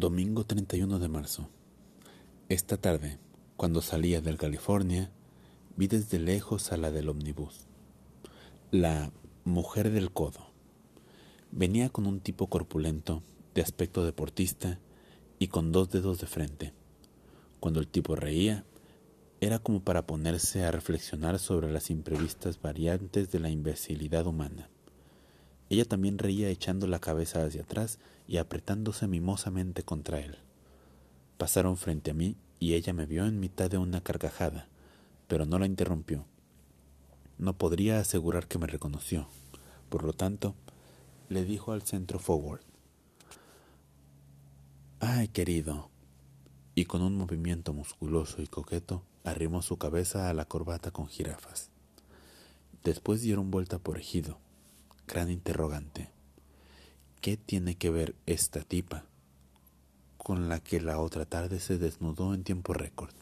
Domingo 31 de marzo. Esta tarde, cuando salía del California, vi desde lejos a la del omnibus. La mujer del codo. Venía con un tipo corpulento, de aspecto deportista y con dos dedos de frente. Cuando el tipo reía, era como para ponerse a reflexionar sobre las imprevistas variantes de la imbecilidad humana. Ella también reía echando la cabeza hacia atrás y apretándose mimosamente contra él. Pasaron frente a mí y ella me vio en mitad de una carcajada, pero no la interrumpió. No podría asegurar que me reconoció. Por lo tanto, le dijo al centro forward. Ay, querido. Y con un movimiento musculoso y coqueto, arrimó su cabeza a la corbata con jirafas. Después dieron vuelta por ejido gran interrogante. ¿Qué tiene que ver esta tipa con la que la otra tarde se desnudó en tiempo récord?